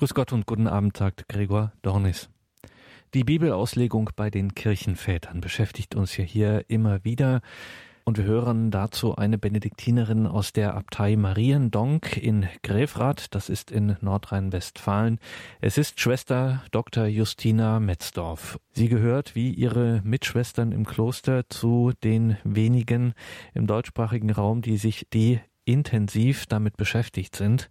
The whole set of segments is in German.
Grüß Gott und guten Abend, sagt Gregor Dornis. Die Bibelauslegung bei den Kirchenvätern beschäftigt uns ja hier immer wieder. Und wir hören dazu eine Benediktinerin aus der Abtei Mariendonk in Gräfrath, das ist in Nordrhein-Westfalen. Es ist Schwester Dr. Justina Metzdorf. Sie gehört wie ihre Mitschwestern im Kloster zu den wenigen im deutschsprachigen Raum, die sich die intensiv damit beschäftigt sind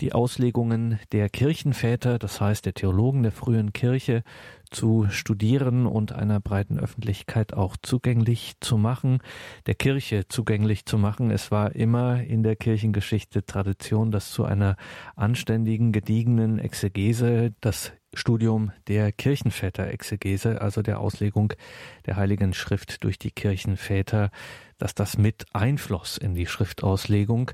die Auslegungen der Kirchenväter, das heißt der Theologen der frühen Kirche, zu studieren und einer breiten Öffentlichkeit auch zugänglich zu machen, der Kirche zugänglich zu machen. Es war immer in der Kirchengeschichte Tradition, dass zu einer anständigen, gediegenen Exegese das Studium der Kirchenväter-Exegese, also der Auslegung der Heiligen Schrift durch die Kirchenväter, dass das mit einfloss in die Schriftauslegung.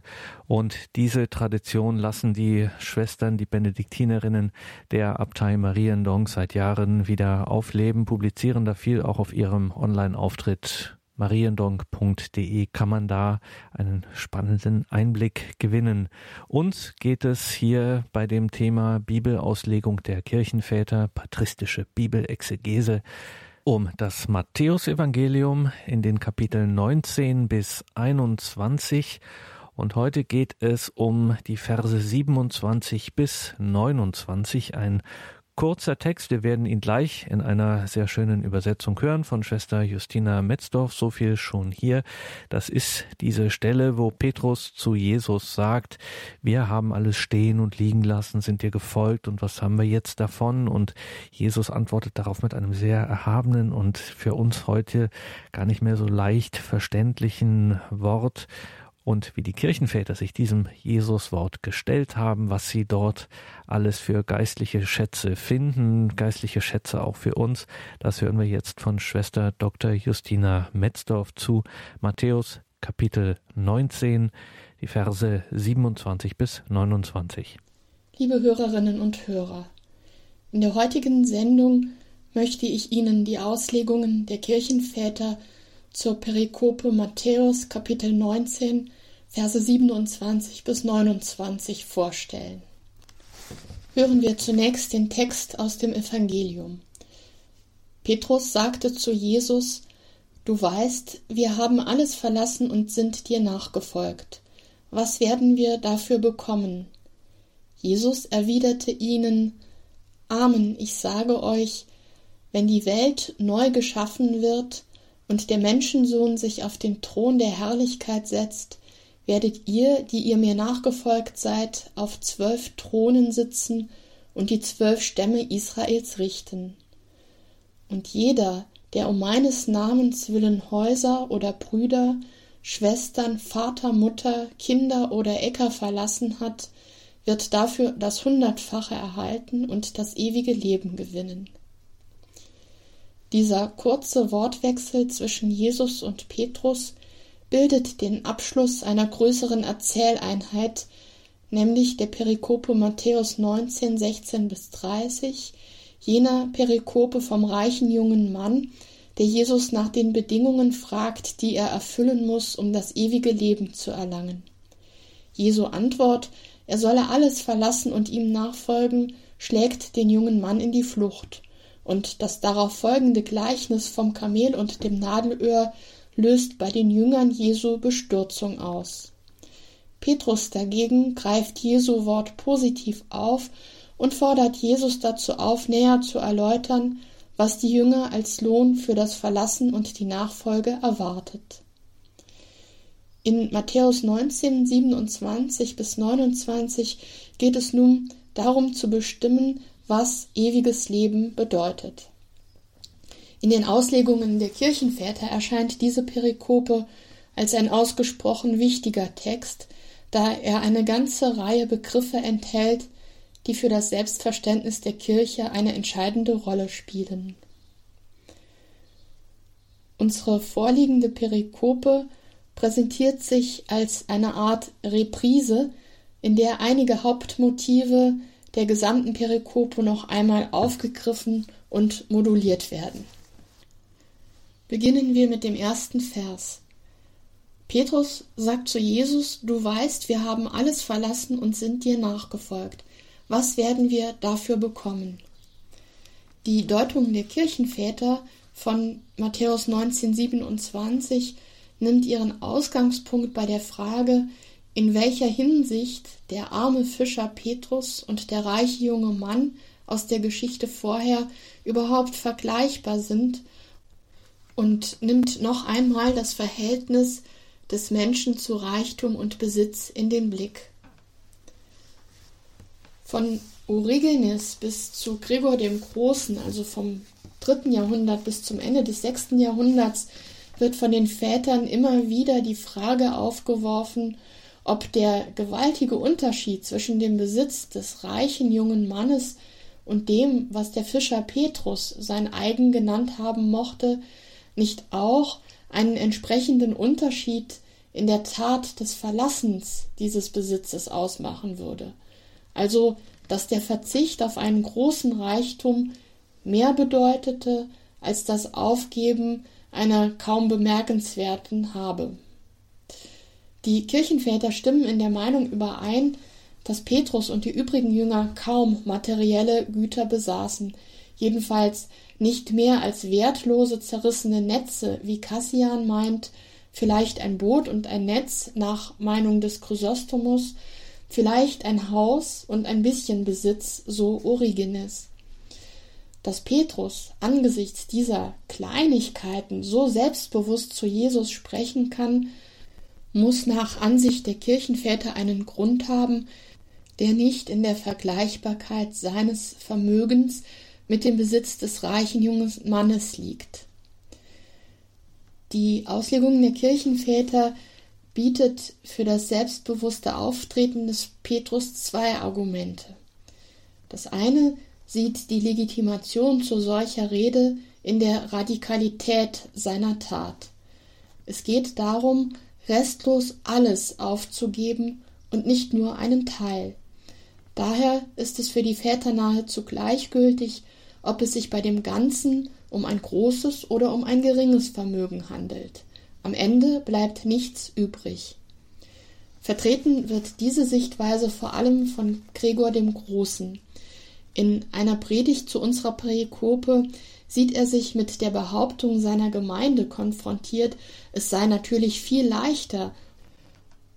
Und diese Tradition lassen die Schwestern, die Benediktinerinnen der Abtei Mariendonk seit Jahren wieder aufleben, publizieren da viel auch auf ihrem Online-Auftritt mariendonk.de kann man da einen spannenden Einblick gewinnen. Uns geht es hier bei dem Thema Bibelauslegung der Kirchenväter, patristische Bibelexegese, um das Matthäusevangelium in den Kapiteln 19 bis 21 und heute geht es um die Verse 27 bis 29, ein kurzer Text. Wir werden ihn gleich in einer sehr schönen Übersetzung hören von Schwester Justina Metzdorf. So viel schon hier. Das ist diese Stelle, wo Petrus zu Jesus sagt, wir haben alles stehen und liegen lassen, sind dir gefolgt und was haben wir jetzt davon? Und Jesus antwortet darauf mit einem sehr erhabenen und für uns heute gar nicht mehr so leicht verständlichen Wort und wie die Kirchenväter sich diesem Jesuswort gestellt haben, was sie dort alles für geistliche Schätze finden, geistliche Schätze auch für uns, das hören wir jetzt von Schwester Dr. Justina Metzdorf zu Matthäus Kapitel 19, die Verse 27 bis 29. Liebe Hörerinnen und Hörer, in der heutigen Sendung möchte ich Ihnen die Auslegungen der Kirchenväter zur Perikope Matthäus Kapitel 19, Verse 27 bis 29 vorstellen. Hören wir zunächst den Text aus dem Evangelium. Petrus sagte zu Jesus, Du weißt, wir haben alles verlassen und sind dir nachgefolgt. Was werden wir dafür bekommen? Jesus erwiderte ihnen, Amen, ich sage euch, wenn die Welt neu geschaffen wird, und der Menschensohn sich auf den Thron der Herrlichkeit setzt, werdet ihr, die ihr mir nachgefolgt seid, auf zwölf Thronen sitzen und die zwölf Stämme Israels richten. Und jeder, der um meines Namens willen Häuser oder Brüder, Schwestern, Vater, Mutter, Kinder oder Äcker verlassen hat, wird dafür das Hundertfache erhalten und das ewige Leben gewinnen. Dieser kurze Wortwechsel zwischen Jesus und Petrus bildet den Abschluss einer größeren Erzähleinheit, nämlich der Perikope Matthäus 19, 16 bis 30, jener Perikope vom reichen jungen Mann, der Jesus nach den Bedingungen fragt, die er erfüllen muss, um das ewige Leben zu erlangen. Jesu Antwort, er solle alles verlassen und ihm nachfolgen, schlägt den jungen Mann in die Flucht und das darauf folgende Gleichnis vom Kamel und dem Nadelöhr löst bei den Jüngern Jesu Bestürzung aus. Petrus dagegen greift Jesu Wort positiv auf und fordert Jesus dazu auf, näher zu erläutern, was die Jünger als Lohn für das Verlassen und die Nachfolge erwartet. In Matthäus 19, 27 bis 29 geht es nun darum zu bestimmen, was ewiges Leben bedeutet. In den Auslegungen der Kirchenväter erscheint diese Perikope als ein ausgesprochen wichtiger Text, da er eine ganze Reihe Begriffe enthält, die für das Selbstverständnis der Kirche eine entscheidende Rolle spielen. Unsere vorliegende Perikope präsentiert sich als eine Art Reprise, in der einige Hauptmotive der gesamten Perikope noch einmal aufgegriffen und moduliert werden. Beginnen wir mit dem ersten Vers. Petrus sagt zu Jesus, du weißt, wir haben alles verlassen und sind dir nachgefolgt. Was werden wir dafür bekommen? Die Deutung der Kirchenväter von Matthäus 1927 nimmt ihren Ausgangspunkt bei der Frage, in welcher Hinsicht der arme Fischer Petrus und der reiche junge Mann aus der Geschichte vorher überhaupt vergleichbar sind und nimmt noch einmal das Verhältnis des Menschen zu Reichtum und Besitz in den Blick. Von Origenes bis zu Gregor dem Großen, also vom dritten Jahrhundert bis zum Ende des sechsten Jahrhunderts, wird von den Vätern immer wieder die Frage aufgeworfen, ob der gewaltige Unterschied zwischen dem Besitz des reichen jungen Mannes und dem, was der Fischer Petrus sein eigen genannt haben mochte, nicht auch einen entsprechenden Unterschied in der Tat des Verlassens dieses Besitzes ausmachen würde. Also dass der Verzicht auf einen großen Reichtum mehr bedeutete als das Aufgeben einer kaum bemerkenswerten Habe. Die Kirchenväter stimmen in der Meinung überein, dass Petrus und die übrigen Jünger kaum materielle Güter besaßen, jedenfalls nicht mehr als wertlose zerrissene Netze, wie Cassian meint, vielleicht ein Boot und ein Netz nach Meinung des Chrysostomus, vielleicht ein Haus und ein bisschen Besitz, so Origenes. Dass Petrus angesichts dieser Kleinigkeiten so selbstbewusst zu Jesus sprechen kann, muss nach Ansicht der Kirchenväter einen Grund haben, der nicht in der Vergleichbarkeit seines Vermögens mit dem Besitz des reichen jungen Mannes liegt. Die Auslegung der Kirchenväter bietet für das selbstbewusste Auftreten des Petrus zwei Argumente. Das eine sieht die Legitimation zu solcher Rede in der Radikalität seiner Tat. Es geht darum, restlos alles aufzugeben und nicht nur einen Teil. Daher ist es für die Väter nahezu gleichgültig, ob es sich bei dem Ganzen um ein großes oder um ein geringes Vermögen handelt. Am Ende bleibt nichts übrig. Vertreten wird diese Sichtweise vor allem von Gregor dem Großen. In einer Predigt zu unserer Perikope sieht er sich mit der Behauptung seiner Gemeinde konfrontiert, es sei natürlich viel leichter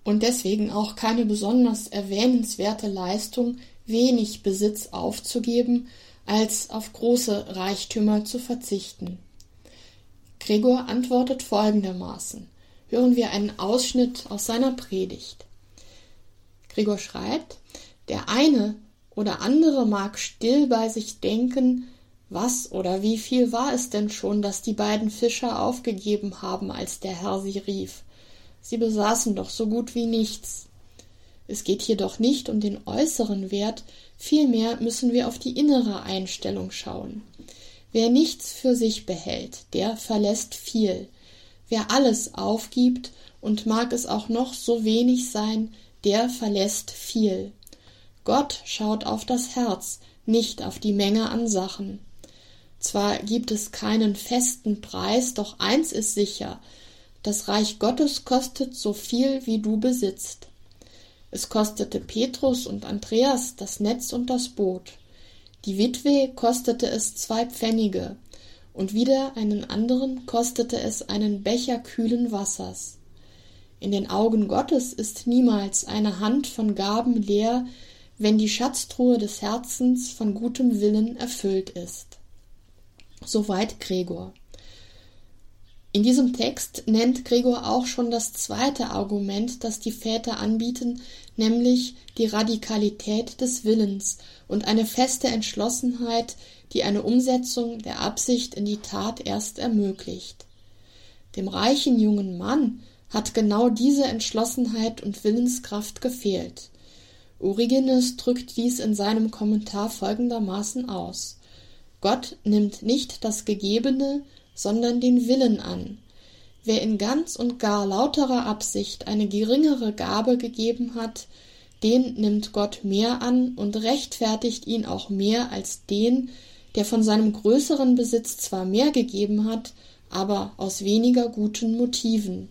und deswegen auch keine besonders erwähnenswerte Leistung, wenig Besitz aufzugeben, als auf große Reichtümer zu verzichten. Gregor antwortet folgendermaßen. Hören wir einen Ausschnitt aus seiner Predigt. Gregor schreibt, der eine oder andere mag still bei sich denken, was oder wie viel war es denn schon, dass die beiden Fischer aufgegeben haben, als der Herr sie rief? Sie besaßen doch so gut wie nichts. Es geht hier doch nicht um den äußeren Wert, vielmehr müssen wir auf die innere Einstellung schauen. Wer nichts für sich behält, der verlässt viel. Wer alles aufgibt, und mag es auch noch so wenig sein, der verlässt viel. Gott schaut auf das Herz, nicht auf die Menge an Sachen. Zwar gibt es keinen festen Preis, doch eins ist sicher, das Reich Gottes kostet so viel, wie du besitzt. Es kostete Petrus und Andreas das Netz und das Boot. Die Witwe kostete es zwei Pfennige, und wieder einen anderen kostete es einen Becher kühlen Wassers. In den Augen Gottes ist niemals eine Hand von Gaben leer, wenn die Schatztruhe des Herzens von gutem Willen erfüllt ist. Soweit Gregor. In diesem Text nennt Gregor auch schon das zweite Argument, das die Väter anbieten, nämlich die Radikalität des Willens und eine feste Entschlossenheit, die eine Umsetzung der Absicht in die Tat erst ermöglicht. Dem reichen jungen Mann hat genau diese Entschlossenheit und Willenskraft gefehlt. Origenes drückt dies in seinem Kommentar folgendermaßen aus Gott nimmt nicht das Gegebene, sondern den Willen an. Wer in ganz und gar lauterer Absicht eine geringere Gabe gegeben hat, den nimmt Gott mehr an und rechtfertigt ihn auch mehr als den, der von seinem größeren Besitz zwar mehr gegeben hat, aber aus weniger guten Motiven.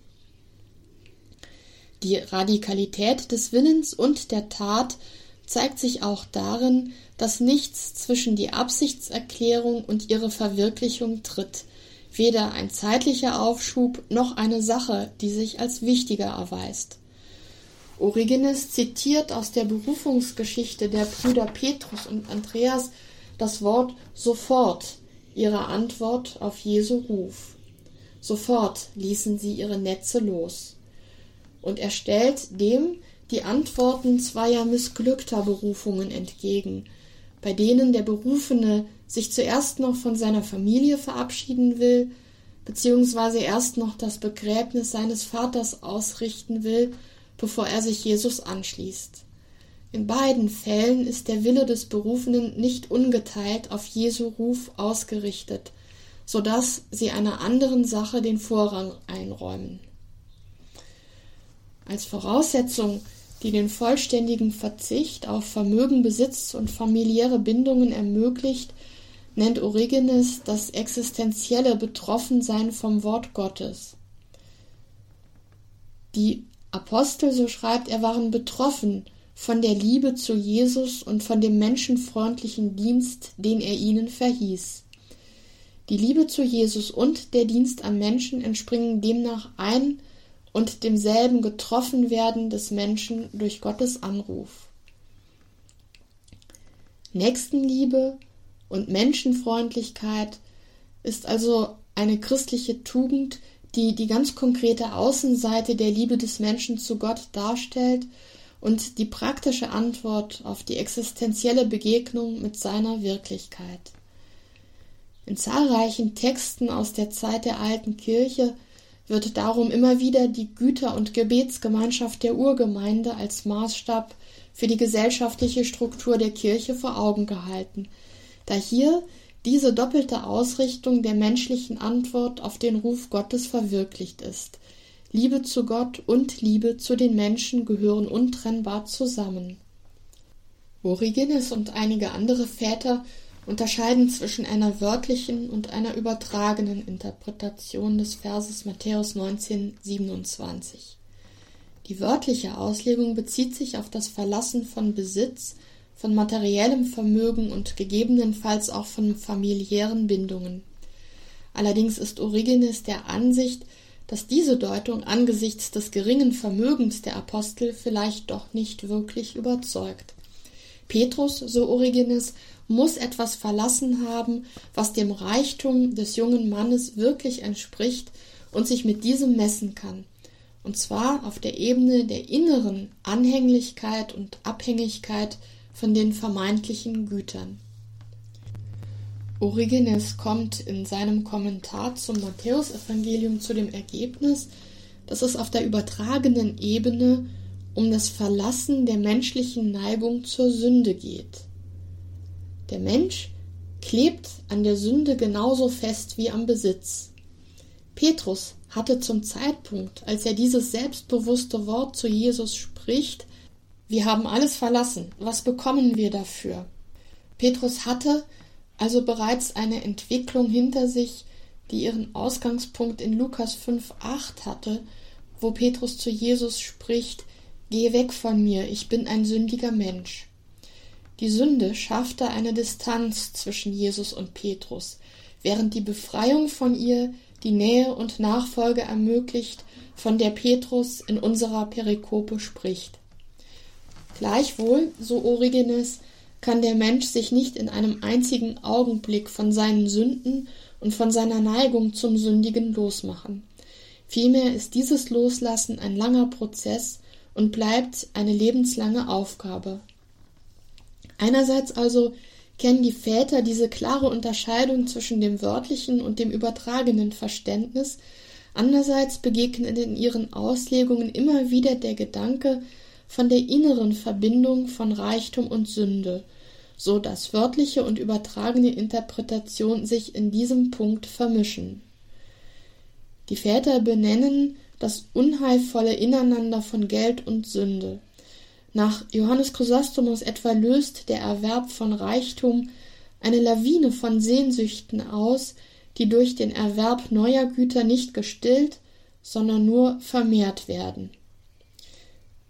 Die Radikalität des Willens und der Tat zeigt sich auch darin, dass nichts zwischen die Absichtserklärung und ihre Verwirklichung tritt, weder ein zeitlicher Aufschub noch eine Sache, die sich als wichtiger erweist. Origenes zitiert aus der Berufungsgeschichte der Brüder Petrus und Andreas das Wort sofort ihre Antwort auf Jesu Ruf. Sofort ließen sie ihre Netze los. Und er stellt dem die Antworten zweier missglückter Berufungen entgegen, bei denen der Berufene sich zuerst noch von seiner Familie verabschieden will, beziehungsweise erst noch das Begräbnis seines Vaters ausrichten will, bevor er sich Jesus anschließt. In beiden Fällen ist der Wille des Berufenen nicht ungeteilt auf Jesu Ruf ausgerichtet, so dass sie einer anderen Sache den Vorrang einräumen. Als Voraussetzung, die den vollständigen Verzicht auf Vermögen, Besitz und familiäre Bindungen ermöglicht, nennt Origenes das existenzielle Betroffensein vom Wort Gottes. Die Apostel, so schreibt er, waren betroffen von der Liebe zu Jesus und von dem menschenfreundlichen Dienst, den er ihnen verhieß. Die Liebe zu Jesus und der Dienst am Menschen entspringen demnach ein und demselben Getroffenwerden des Menschen durch Gottes Anruf. Nächstenliebe und Menschenfreundlichkeit ist also eine christliche Tugend, die die ganz konkrete Außenseite der Liebe des Menschen zu Gott darstellt und die praktische Antwort auf die existenzielle Begegnung mit seiner Wirklichkeit. In zahlreichen Texten aus der Zeit der alten Kirche wird darum immer wieder die Güter- und Gebetsgemeinschaft der Urgemeinde als Maßstab für die gesellschaftliche Struktur der Kirche vor Augen gehalten, da hier diese doppelte Ausrichtung der menschlichen Antwort auf den Ruf Gottes verwirklicht ist. Liebe zu Gott und Liebe zu den Menschen gehören untrennbar zusammen. Origenes und einige andere Väter unterscheiden zwischen einer wörtlichen und einer übertragenen Interpretation des Verses Matthäus 19, 27. Die wörtliche Auslegung bezieht sich auf das Verlassen von Besitz, von materiellem Vermögen und gegebenenfalls auch von familiären Bindungen. Allerdings ist Origenes der Ansicht, dass diese Deutung angesichts des geringen Vermögens der Apostel vielleicht doch nicht wirklich überzeugt. Petrus, so Origenes, muss etwas verlassen haben, was dem Reichtum des jungen Mannes wirklich entspricht und sich mit diesem messen kann, und zwar auf der Ebene der inneren Anhänglichkeit und Abhängigkeit von den vermeintlichen Gütern. Origenes kommt in seinem Kommentar zum Matthäusevangelium zu dem Ergebnis, dass es auf der übertragenen Ebene um das Verlassen der menschlichen Neigung zur Sünde geht. Der Mensch klebt an der Sünde genauso fest wie am Besitz. Petrus hatte zum Zeitpunkt, als er dieses selbstbewusste Wort zu Jesus spricht, wir haben alles verlassen, was bekommen wir dafür? Petrus hatte also bereits eine Entwicklung hinter sich, die ihren Ausgangspunkt in Lukas 5,8 hatte, wo Petrus zu Jesus spricht, Geh weg von mir, ich bin ein sündiger Mensch. Die Sünde schaffte eine Distanz zwischen Jesus und Petrus, während die Befreiung von ihr die Nähe und Nachfolge ermöglicht, von der Petrus in unserer Perikope spricht. Gleichwohl, so Origenes, kann der Mensch sich nicht in einem einzigen Augenblick von seinen Sünden und von seiner Neigung zum Sündigen losmachen. Vielmehr ist dieses Loslassen ein langer Prozess und bleibt eine lebenslange Aufgabe. Einerseits also kennen die Väter diese klare Unterscheidung zwischen dem wörtlichen und dem übertragenen Verständnis, andererseits begegnet in ihren Auslegungen immer wieder der Gedanke von der inneren Verbindung von Reichtum und Sünde, so dass wörtliche und übertragene Interpretation sich in diesem Punkt vermischen. Die Väter benennen das unheilvolle Ineinander von Geld und Sünde. Nach Johannes Chrysostomos etwa löst der Erwerb von Reichtum eine Lawine von Sehnsüchten aus, die durch den Erwerb neuer Güter nicht gestillt, sondern nur vermehrt werden.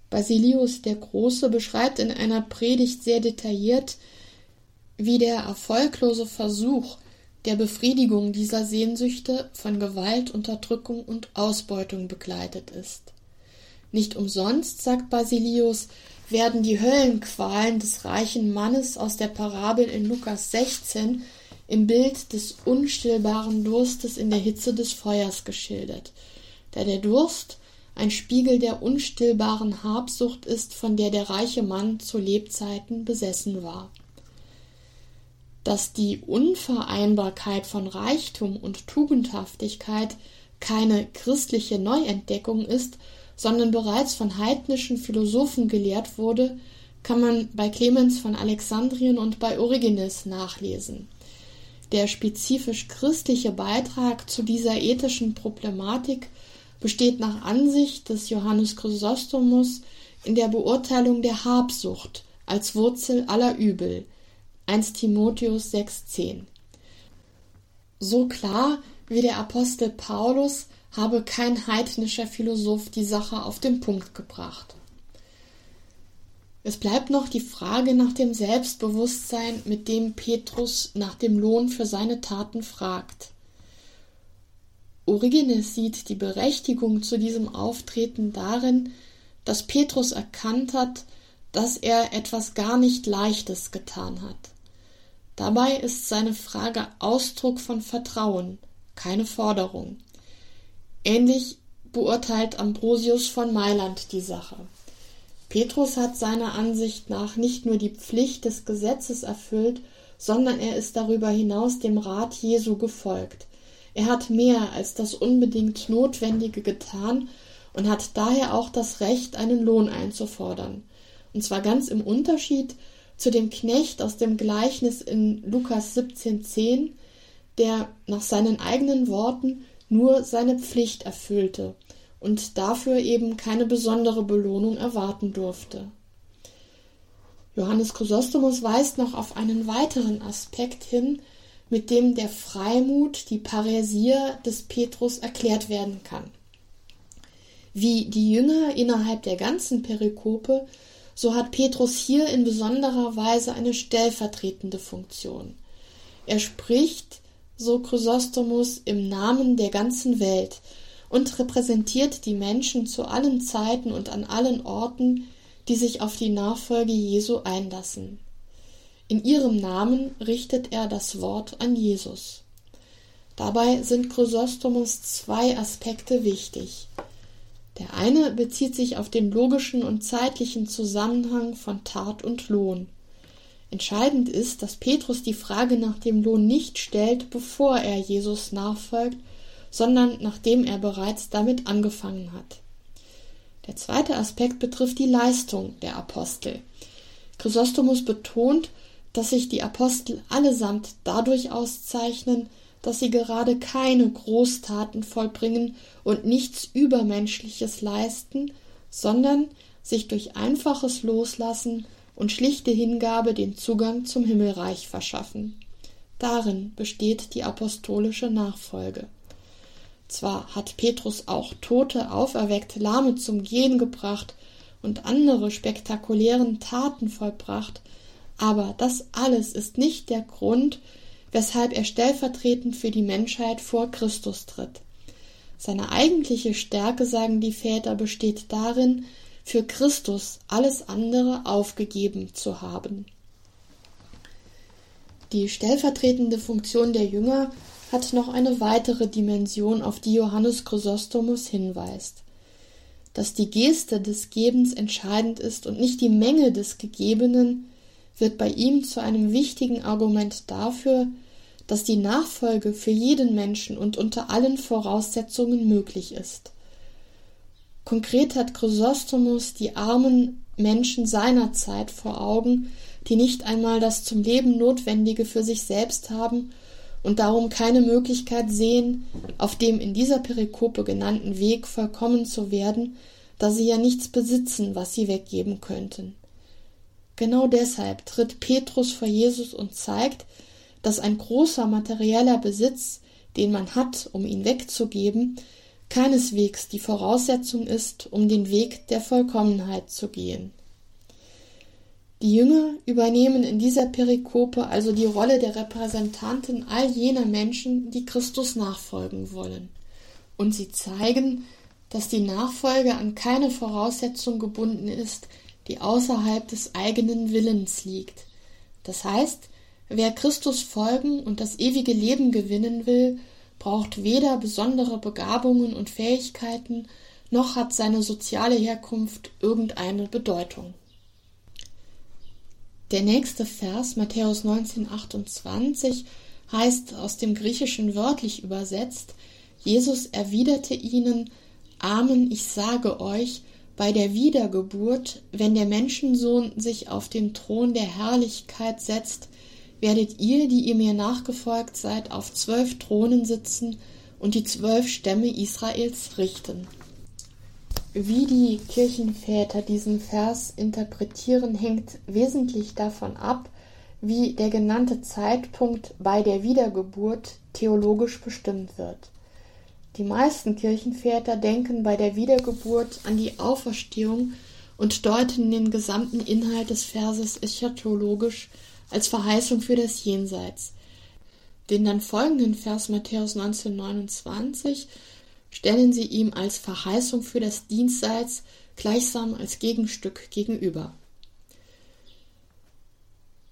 Basilius der Große beschreibt in einer Predigt sehr detailliert, wie der erfolglose Versuch der Befriedigung dieser Sehnsüchte von Gewalt, Unterdrückung und Ausbeutung begleitet ist. Nicht umsonst, sagt Basilius, werden die Höllenqualen des reichen Mannes aus der Parabel in Lukas 16 im Bild des unstillbaren Durstes in der Hitze des Feuers geschildert, da der Durst ein Spiegel der unstillbaren Habsucht ist, von der der reiche Mann zu Lebzeiten besessen war. Dass die Unvereinbarkeit von Reichtum und Tugendhaftigkeit keine christliche Neuentdeckung ist, sondern bereits von heidnischen Philosophen gelehrt wurde, kann man bei Clemens von Alexandrien und bei Origenes nachlesen. Der spezifisch christliche Beitrag zu dieser ethischen Problematik besteht nach Ansicht des Johannes Chrysostomus in der Beurteilung der Habsucht als Wurzel aller Übel, 1 Timotheus 6,10 So klar wie der Apostel Paulus habe kein heidnischer Philosoph die Sache auf den Punkt gebracht. Es bleibt noch die Frage nach dem Selbstbewusstsein, mit dem Petrus nach dem Lohn für seine Taten fragt. Origenes sieht die Berechtigung zu diesem Auftreten darin, dass Petrus erkannt hat, dass er etwas gar nicht Leichtes getan hat. Dabei ist seine Frage Ausdruck von Vertrauen, keine Forderung. Ähnlich beurteilt Ambrosius von Mailand die Sache. Petrus hat seiner Ansicht nach nicht nur die Pflicht des Gesetzes erfüllt, sondern er ist darüber hinaus dem Rat Jesu gefolgt. Er hat mehr als das unbedingt Notwendige getan und hat daher auch das Recht, einen Lohn einzufordern. Und zwar ganz im Unterschied zu dem Knecht aus dem Gleichnis in Lukas 17,10, der nach seinen eigenen Worten nur seine Pflicht erfüllte und dafür eben keine besondere Belohnung erwarten durfte. Johannes Chrysostomus weist noch auf einen weiteren Aspekt hin, mit dem der Freimut, die Paräsie des Petrus erklärt werden kann. Wie die Jünger innerhalb der ganzen Perikope so hat Petrus hier in besonderer Weise eine stellvertretende Funktion. Er spricht, so Chrysostomus, im Namen der ganzen Welt und repräsentiert die Menschen zu allen Zeiten und an allen Orten, die sich auf die Nachfolge Jesu einlassen. In ihrem Namen richtet er das Wort an Jesus. Dabei sind Chrysostomus zwei Aspekte wichtig. Der eine bezieht sich auf den logischen und zeitlichen Zusammenhang von Tat und Lohn. Entscheidend ist, dass Petrus die Frage nach dem Lohn nicht stellt, bevor er Jesus nachfolgt, sondern nachdem er bereits damit angefangen hat. Der zweite Aspekt betrifft die Leistung der Apostel. Chrysostomus betont, dass sich die Apostel allesamt dadurch auszeichnen, dass sie gerade keine Großtaten vollbringen und nichts Übermenschliches leisten, sondern sich durch einfaches Loslassen und schlichte Hingabe den Zugang zum Himmelreich verschaffen. Darin besteht die apostolische Nachfolge. Zwar hat Petrus auch Tote auferweckt, Lahme zum Gehen gebracht und andere spektakulären Taten vollbracht, aber das alles ist nicht der Grund, weshalb er stellvertretend für die Menschheit vor Christus tritt. Seine eigentliche Stärke, sagen die Väter, besteht darin, für Christus alles andere aufgegeben zu haben. Die stellvertretende Funktion der Jünger hat noch eine weitere Dimension, auf die Johannes Chrysostomus hinweist. Dass die Geste des Gebens entscheidend ist und nicht die Menge des Gegebenen, wird bei ihm zu einem wichtigen Argument dafür, dass die Nachfolge für jeden Menschen und unter allen Voraussetzungen möglich ist. Konkret hat Chrysostomus die armen Menschen seiner Zeit vor Augen, die nicht einmal das zum Leben Notwendige für sich selbst haben und darum keine Möglichkeit sehen, auf dem in dieser Perikope genannten Weg vollkommen zu werden, da sie ja nichts besitzen, was sie weggeben könnten. Genau deshalb tritt Petrus vor Jesus und zeigt, dass ein großer materieller Besitz, den man hat, um ihn wegzugeben, keineswegs die Voraussetzung ist, um den Weg der Vollkommenheit zu gehen. Die Jünger übernehmen in dieser Perikope also die Rolle der Repräsentanten all jener Menschen, die Christus nachfolgen wollen. Und sie zeigen, dass die Nachfolge an keine Voraussetzung gebunden ist, die außerhalb des eigenen Willens liegt. Das heißt, wer Christus folgen und das ewige Leben gewinnen will, braucht weder besondere Begabungen und Fähigkeiten, noch hat seine soziale Herkunft irgendeine Bedeutung. Der nächste Vers, Matthäus 19, 28, heißt aus dem Griechischen wörtlich übersetzt, Jesus erwiderte ihnen, Amen, ich sage euch, bei der Wiedergeburt, wenn der Menschensohn sich auf den Thron der Herrlichkeit setzt, werdet ihr, die ihr mir nachgefolgt seid, auf zwölf Thronen sitzen und die zwölf Stämme Israels richten. Wie die Kirchenväter diesen Vers interpretieren, hängt wesentlich davon ab, wie der genannte Zeitpunkt bei der Wiedergeburt theologisch bestimmt wird. Die meisten Kirchenväter denken bei der Wiedergeburt an die Auferstehung und deuten den gesamten Inhalt des Verses eschatologisch als Verheißung für das Jenseits. Den dann folgenden Vers Matthäus 1929 stellen sie ihm als Verheißung für das Dienstseits gleichsam als Gegenstück gegenüber.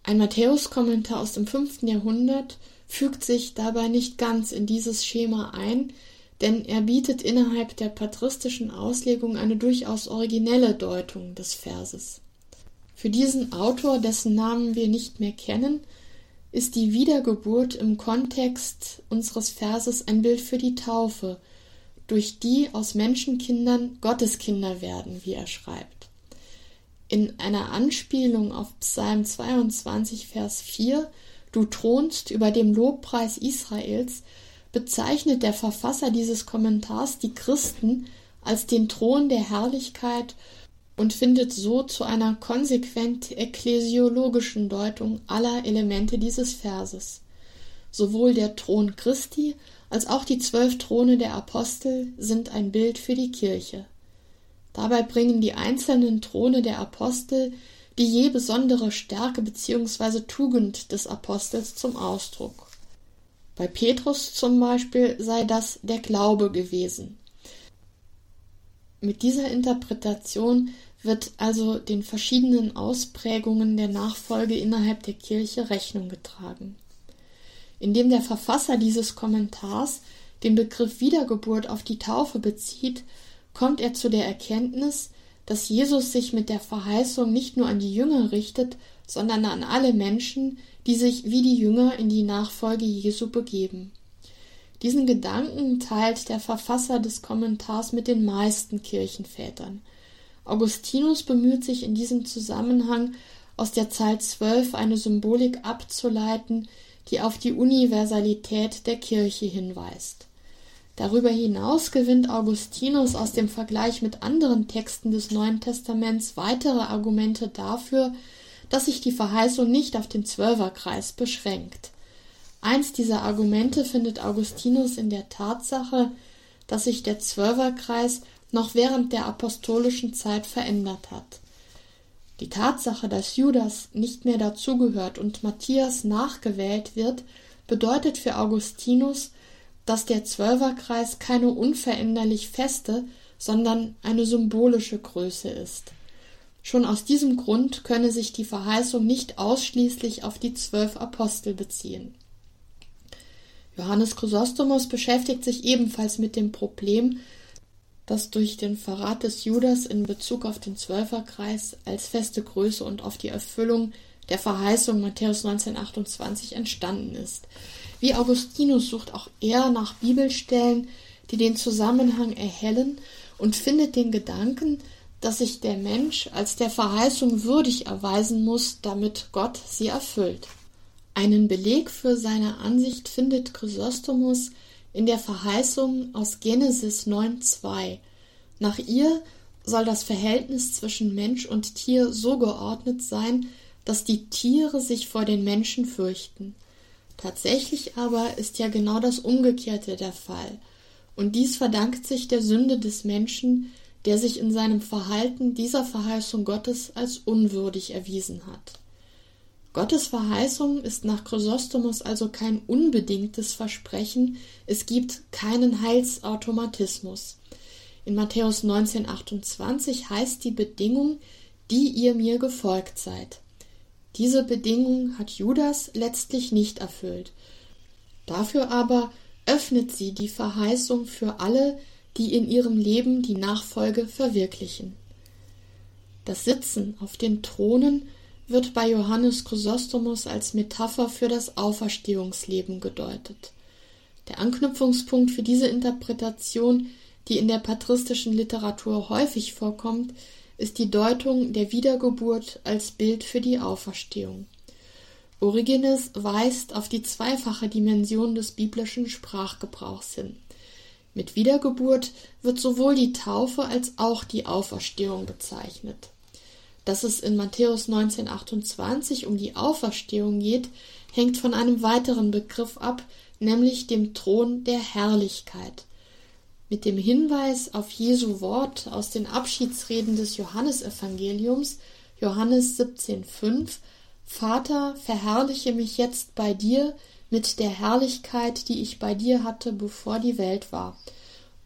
Ein Matthäus-Kommentar aus dem fünften Jahrhundert fügt sich dabei nicht ganz in dieses Schema ein, denn er bietet innerhalb der patristischen Auslegung eine durchaus originelle Deutung des Verses. Für diesen Autor, dessen Namen wir nicht mehr kennen, ist die Wiedergeburt im Kontext unseres Verses ein Bild für die Taufe, durch die aus Menschenkindern Gotteskinder werden, wie er schreibt. In einer Anspielung auf Psalm 22, Vers 4, Du thronst über dem Lobpreis Israels, bezeichnet der Verfasser dieses Kommentars die Christen als den Thron der Herrlichkeit und findet so zu einer konsequent ekklesiologischen Deutung aller Elemente dieses Verses. Sowohl der Thron Christi als auch die zwölf Throne der Apostel sind ein Bild für die Kirche. Dabei bringen die einzelnen Throne der Apostel die je besondere Stärke bzw. Tugend des Apostels zum Ausdruck. Bei Petrus zum Beispiel sei das der Glaube gewesen. Mit dieser Interpretation wird also den verschiedenen Ausprägungen der Nachfolge innerhalb der Kirche Rechnung getragen. Indem der Verfasser dieses Kommentars den Begriff Wiedergeburt auf die Taufe bezieht, kommt er zu der Erkenntnis, dass Jesus sich mit der Verheißung nicht nur an die Jünger richtet, sondern an alle Menschen, die sich wie die Jünger in die Nachfolge Jesu begeben. Diesen Gedanken teilt der Verfasser des Kommentars mit den meisten Kirchenvätern. Augustinus bemüht sich in diesem Zusammenhang aus der Zahl zwölf eine Symbolik abzuleiten, die auf die Universalität der Kirche hinweist. Darüber hinaus gewinnt Augustinus aus dem Vergleich mit anderen Texten des Neuen Testaments weitere Argumente dafür, dass sich die Verheißung nicht auf den Zwölferkreis beschränkt. Eins dieser Argumente findet Augustinus in der Tatsache, dass sich der Zwölferkreis noch während der apostolischen Zeit verändert hat. Die Tatsache, dass Judas nicht mehr dazugehört und Matthias nachgewählt wird, bedeutet für Augustinus, dass der Zwölferkreis keine unveränderlich feste, sondern eine symbolische Größe ist. Schon aus diesem Grund könne sich die Verheißung nicht ausschließlich auf die zwölf Apostel beziehen. Johannes Chrysostomus beschäftigt sich ebenfalls mit dem Problem, das durch den Verrat des Judas in Bezug auf den Zwölferkreis als feste Größe und auf die Erfüllung der Verheißung Matthäus 1928 entstanden ist. Wie Augustinus sucht auch er nach Bibelstellen, die den Zusammenhang erhellen und findet den Gedanken, dass sich der Mensch als der Verheißung würdig erweisen muss, damit Gott sie erfüllt. Einen Beleg für seine Ansicht findet Chrysostomus in der Verheißung aus Genesis 9.2. Nach ihr soll das Verhältnis zwischen Mensch und Tier so geordnet sein, dass die Tiere sich vor den Menschen fürchten. Tatsächlich aber ist ja genau das Umgekehrte der Fall. und dies verdankt sich der Sünde des Menschen, der sich in seinem Verhalten dieser Verheißung Gottes als unwürdig erwiesen hat. Gottes Verheißung ist nach Chrysostomus also kein unbedingtes Versprechen, es gibt keinen Heilsautomatismus. In Matthäus 19,28 heißt die Bedingung, die ihr mir gefolgt seid. Diese Bedingung hat Judas letztlich nicht erfüllt. Dafür aber öffnet sie die Verheißung für alle, die in ihrem Leben die Nachfolge verwirklichen. Das Sitzen auf den Thronen wird bei Johannes Chrysostomus als Metapher für das Auferstehungsleben gedeutet. Der Anknüpfungspunkt für diese Interpretation, die in der patristischen Literatur häufig vorkommt, ist die Deutung der Wiedergeburt als Bild für die Auferstehung. Origenes weist auf die zweifache Dimension des biblischen Sprachgebrauchs hin. Mit Wiedergeburt wird sowohl die Taufe als auch die Auferstehung bezeichnet. Dass es in Matthäus 1928 um die Auferstehung geht, hängt von einem weiteren Begriff ab, nämlich dem Thron der Herrlichkeit. Mit dem Hinweis auf Jesu Wort aus den Abschiedsreden des Johannesevangeliums, Johannes 17,5, Vater, verherrliche mich jetzt bei dir mit der Herrlichkeit, die ich bei dir hatte, bevor die Welt war.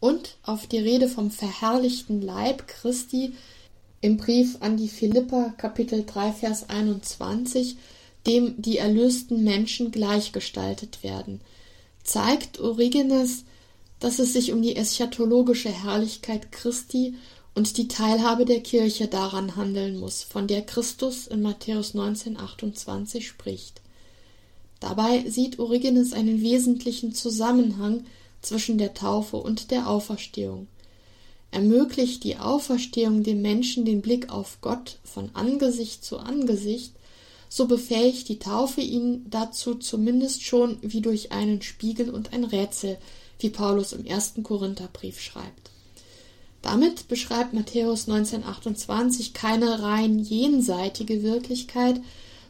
Und auf die Rede vom verherrlichten Leib Christi im Brief an die Philipper Kapitel 3 Vers 21, dem die erlösten Menschen gleichgestaltet werden, zeigt Origenes, dass es sich um die eschatologische Herrlichkeit Christi und die Teilhabe der Kirche daran handeln muss, von der Christus in Matthäus 19,28 spricht. Dabei sieht Origenes einen wesentlichen Zusammenhang zwischen der Taufe und der Auferstehung. Ermöglicht die Auferstehung dem Menschen den Blick auf Gott von Angesicht zu Angesicht, so befähigt die Taufe ihn dazu zumindest schon wie durch einen Spiegel und ein Rätsel, wie Paulus im ersten Korintherbrief schreibt. Damit beschreibt Matthäus 1928 keine rein jenseitige Wirklichkeit,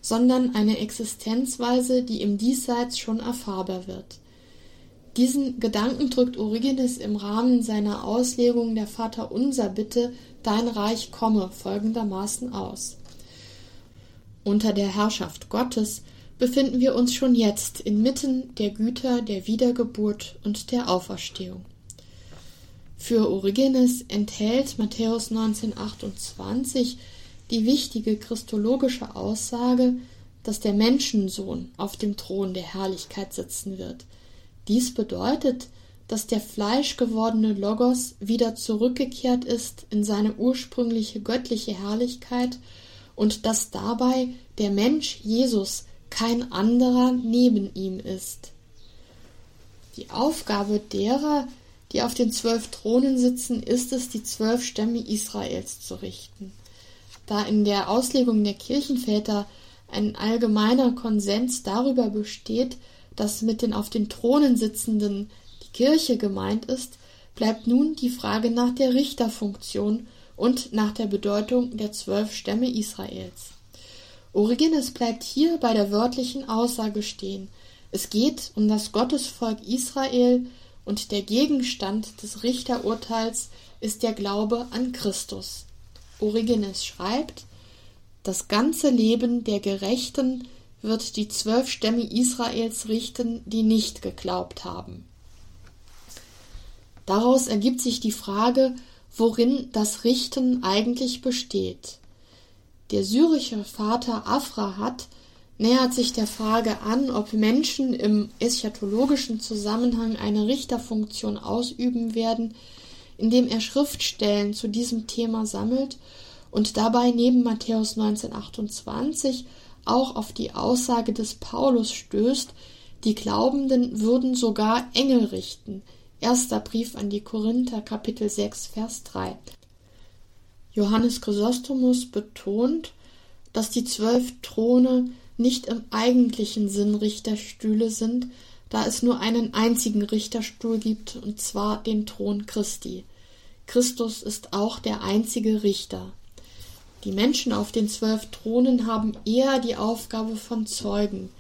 sondern eine Existenzweise, die im Diesseits schon erfahrbar wird. Diesen Gedanken drückt Origenes im Rahmen seiner Auslegung der Vaterunser Bitte Dein Reich komme folgendermaßen aus. Unter der Herrschaft Gottes befinden wir uns schon jetzt inmitten der Güter der Wiedergeburt und der Auferstehung. Für Origenes enthält Matthäus 1928 die wichtige christologische Aussage, dass der Menschensohn auf dem Thron der Herrlichkeit sitzen wird. Dies bedeutet, dass der fleischgewordene Logos wieder zurückgekehrt ist in seine ursprüngliche göttliche Herrlichkeit und dass dabei der Mensch Jesus kein anderer neben ihm ist. Die Aufgabe derer, die auf den zwölf Thronen sitzen, ist es, die zwölf Stämme Israels zu richten. Da in der Auslegung der Kirchenväter ein allgemeiner Konsens darüber besteht, dass mit den auf den Thronen sitzenden die Kirche gemeint ist, bleibt nun die Frage nach der Richterfunktion und nach der Bedeutung der zwölf Stämme Israels. Origenes bleibt hier bei der wörtlichen Aussage stehen. Es geht um das Gottesvolk Israel, und der Gegenstand des Richterurteils ist der Glaube an Christus. Origenes schreibt, das ganze Leben der Gerechten wird die zwölf Stämme Israels richten, die nicht geglaubt haben. Daraus ergibt sich die Frage, worin das Richten eigentlich besteht. Der syrische Vater Afra hat nähert sich der Frage an, ob Menschen im eschatologischen Zusammenhang eine Richterfunktion ausüben werden, indem er Schriftstellen zu diesem Thema sammelt und dabei neben Matthäus 1928 auch auf die Aussage des Paulus stößt, die Glaubenden würden sogar Engel richten. Erster Brief an die Korinther Kapitel 6 Vers 3. Johannes Chrysostomus betont, dass die zwölf Throne nicht im eigentlichen Sinn Richterstühle sind, da es nur einen einzigen Richterstuhl gibt, und zwar den Thron Christi. Christus ist auch der einzige Richter. Die Menschen auf den zwölf Thronen haben eher die Aufgabe von Zeugen.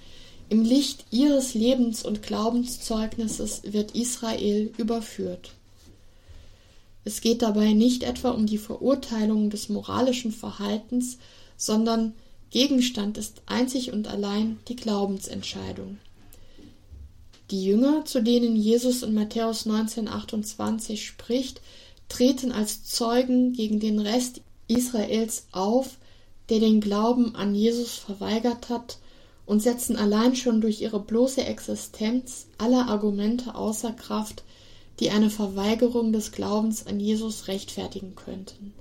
Im Licht ihres Lebens- und Glaubenszeugnisses wird Israel überführt. Es geht dabei nicht etwa um die Verurteilung des moralischen Verhaltens, sondern Gegenstand ist einzig und allein die Glaubensentscheidung. Die Jünger, zu denen Jesus in Matthäus 19,28 spricht, treten als Zeugen gegen den Rest Israels auf, der den Glauben an Jesus verweigert hat, und setzen allein schon durch ihre bloße Existenz alle Argumente außer Kraft, die eine Verweigerung des Glaubens an Jesus rechtfertigen könnten.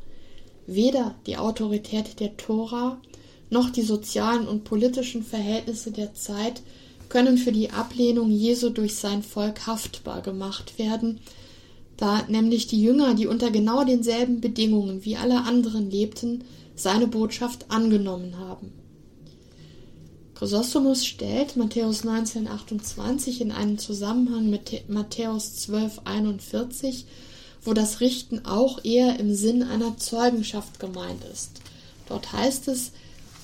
Weder die Autorität der Tora noch die sozialen und politischen Verhältnisse der Zeit können für die Ablehnung Jesu durch sein Volk haftbar gemacht werden, da nämlich die Jünger, die unter genau denselben Bedingungen wie alle anderen lebten, seine Botschaft angenommen haben. Chrysostomus stellt Matthäus 19,28 in einen Zusammenhang mit Matthäus 12,41, wo das Richten auch eher im Sinn einer Zeugenschaft gemeint ist. Dort heißt es,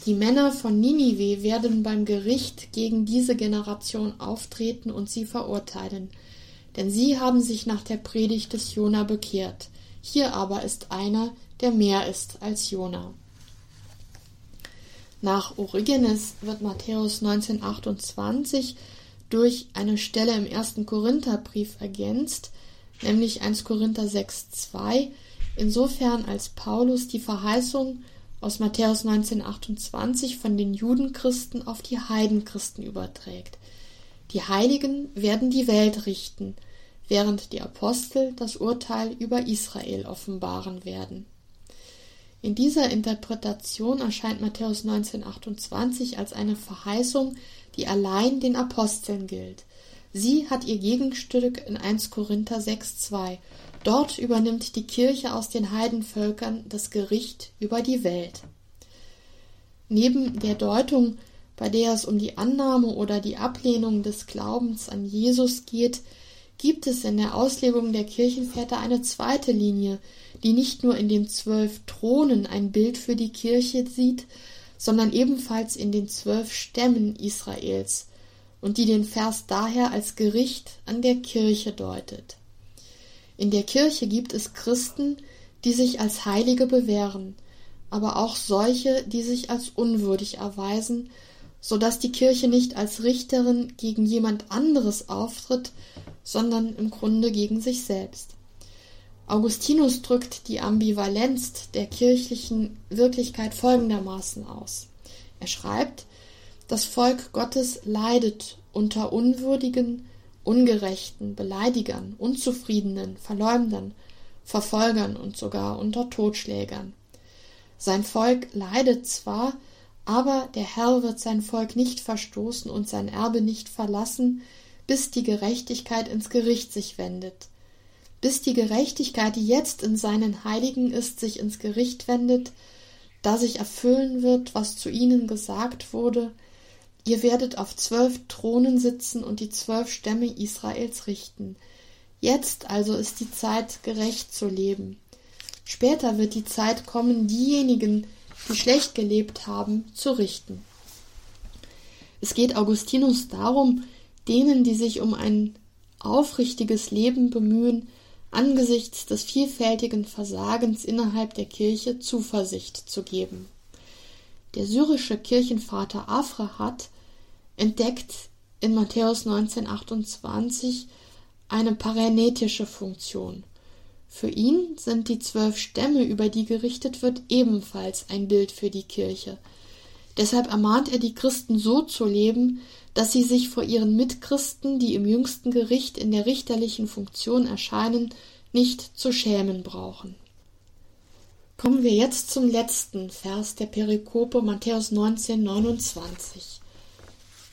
die Männer von Ninive werden beim Gericht gegen diese Generation auftreten und sie verurteilen, denn sie haben sich nach der Predigt des Jona bekehrt. Hier aber ist einer, der mehr ist als Jona. Nach Origenes wird Matthäus 1928 durch eine Stelle im ersten Korintherbrief ergänzt, nämlich 1 Korinther 6,2, insofern als Paulus die Verheißung aus Matthäus 1928 von den Judenchristen auf die Heidenchristen überträgt. Die Heiligen werden die Welt richten, während die Apostel das Urteil über Israel offenbaren werden. In dieser Interpretation erscheint Matthäus 1928 als eine Verheißung, die allein den Aposteln gilt. Sie hat ihr Gegenstück in 1 Korinther 6,2 Dort übernimmt die Kirche aus den Heidenvölkern das Gericht über die Welt. Neben der Deutung, bei der es um die Annahme oder die Ablehnung des Glaubens an Jesus geht, gibt es in der Auslegung der Kirchenväter eine zweite Linie, die nicht nur in den zwölf Thronen ein Bild für die Kirche sieht, sondern ebenfalls in den zwölf Stämmen Israels und die den Vers daher als Gericht an der Kirche deutet. In der Kirche gibt es Christen, die sich als Heilige bewähren, aber auch solche, die sich als unwürdig erweisen, so dass die Kirche nicht als Richterin gegen jemand anderes auftritt, sondern im Grunde gegen sich selbst. Augustinus drückt die Ambivalenz der kirchlichen Wirklichkeit folgendermaßen aus. Er schreibt, das Volk Gottes leidet unter unwürdigen, Ungerechten, Beleidigern, Unzufriedenen, Verleumdern, Verfolgern und sogar unter Totschlägern. Sein Volk leidet zwar, aber der Herr wird sein Volk nicht verstoßen und sein Erbe nicht verlassen, bis die Gerechtigkeit ins Gericht sich wendet. Bis die Gerechtigkeit, die jetzt in seinen Heiligen ist, sich ins Gericht wendet, da sich erfüllen wird, was zu ihnen gesagt wurde, Ihr werdet auf zwölf Thronen sitzen und die zwölf Stämme Israels richten. Jetzt also ist die Zeit, gerecht zu leben. Später wird die Zeit kommen, diejenigen, die schlecht gelebt haben, zu richten. Es geht Augustinus darum, denen, die sich um ein aufrichtiges Leben bemühen, angesichts des vielfältigen Versagens innerhalb der Kirche Zuversicht zu geben. Der syrische Kirchenvater Afrahat entdeckt in Matthäus 1928 eine paranetische Funktion. Für ihn sind die zwölf Stämme, über die gerichtet wird, ebenfalls ein Bild für die Kirche. Deshalb ermahnt er die Christen so zu leben, dass sie sich vor ihren Mitchristen, die im jüngsten Gericht in der richterlichen Funktion erscheinen, nicht zu schämen brauchen. Kommen wir jetzt zum letzten Vers der Perikope Matthäus 19, 29.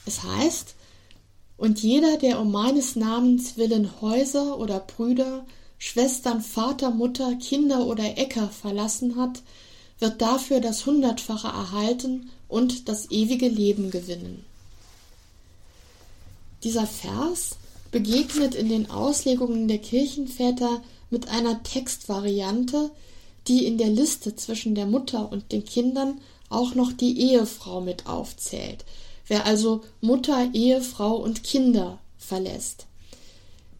Es heißt, und jeder, der um meines Namens willen Häuser oder Brüder, Schwestern, Vater, Mutter, Kinder oder Äcker verlassen hat, wird dafür das Hundertfache erhalten und das ewige Leben gewinnen. Dieser Vers begegnet in den Auslegungen der Kirchenväter mit einer Textvariante, die in der Liste zwischen der Mutter und den Kindern auch noch die Ehefrau mit aufzählt, wer also Mutter, Ehefrau und Kinder verlässt.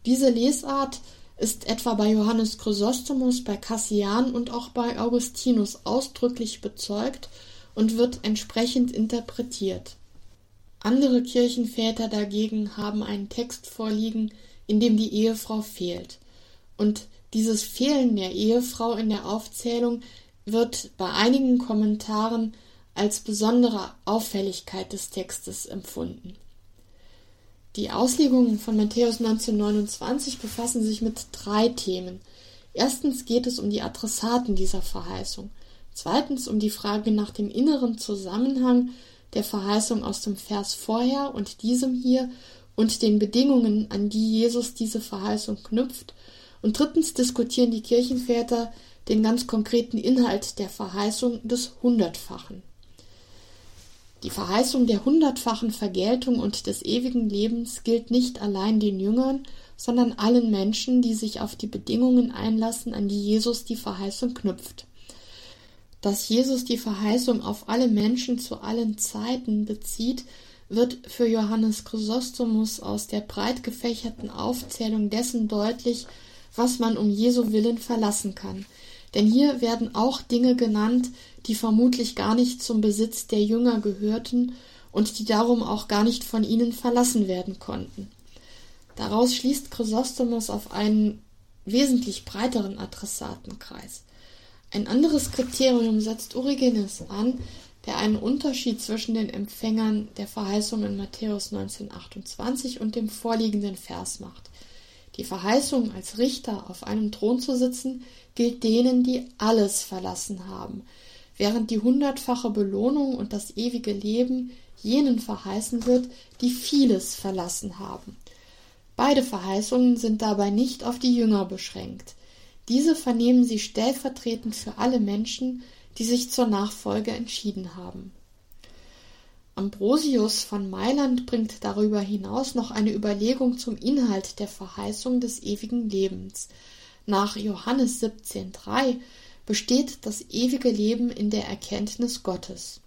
Diese Lesart ist etwa bei Johannes Chrysostomus, bei Cassian und auch bei Augustinus ausdrücklich bezeugt und wird entsprechend interpretiert. Andere Kirchenväter dagegen haben einen Text vorliegen, in dem die Ehefrau fehlt. Und dieses Fehlen der Ehefrau in der Aufzählung wird bei einigen Kommentaren als besondere Auffälligkeit des Textes empfunden. Die Auslegungen von Matthäus 1929 befassen sich mit drei Themen. Erstens geht es um die Adressaten dieser Verheißung. Zweitens um die Frage nach dem inneren Zusammenhang der Verheißung aus dem Vers vorher und diesem hier und den Bedingungen, an die Jesus diese Verheißung knüpft. Und drittens diskutieren die Kirchenväter den ganz konkreten Inhalt der Verheißung des Hundertfachen. Die Verheißung der hundertfachen Vergeltung und des ewigen Lebens gilt nicht allein den Jüngern, sondern allen Menschen, die sich auf die Bedingungen einlassen, an die Jesus die Verheißung knüpft. Dass Jesus die Verheißung auf alle Menschen zu allen Zeiten bezieht, wird für Johannes Chrysostomus aus der breit gefächerten Aufzählung dessen deutlich, was man um Jesu willen verlassen kann. Denn hier werden auch Dinge genannt, die vermutlich gar nicht zum Besitz der Jünger gehörten und die darum auch gar nicht von ihnen verlassen werden konnten. Daraus schließt Chrysostomus auf einen wesentlich breiteren Adressatenkreis. Ein anderes Kriterium setzt Origenes an, der einen Unterschied zwischen den Empfängern der Verheißung in Matthäus 1928 und dem vorliegenden Vers macht. Die Verheißung, als Richter auf einem Thron zu sitzen, gilt denen, die alles verlassen haben, während die hundertfache Belohnung und das ewige Leben jenen verheißen wird, die vieles verlassen haben. Beide Verheißungen sind dabei nicht auf die Jünger beschränkt. Diese vernehmen sie stellvertretend für alle Menschen, die sich zur Nachfolge entschieden haben. Ambrosius von Mailand bringt darüber hinaus noch eine Überlegung zum Inhalt der Verheißung des ewigen Lebens. Nach Johannes 17,3 besteht das ewige Leben in der Erkenntnis Gottes.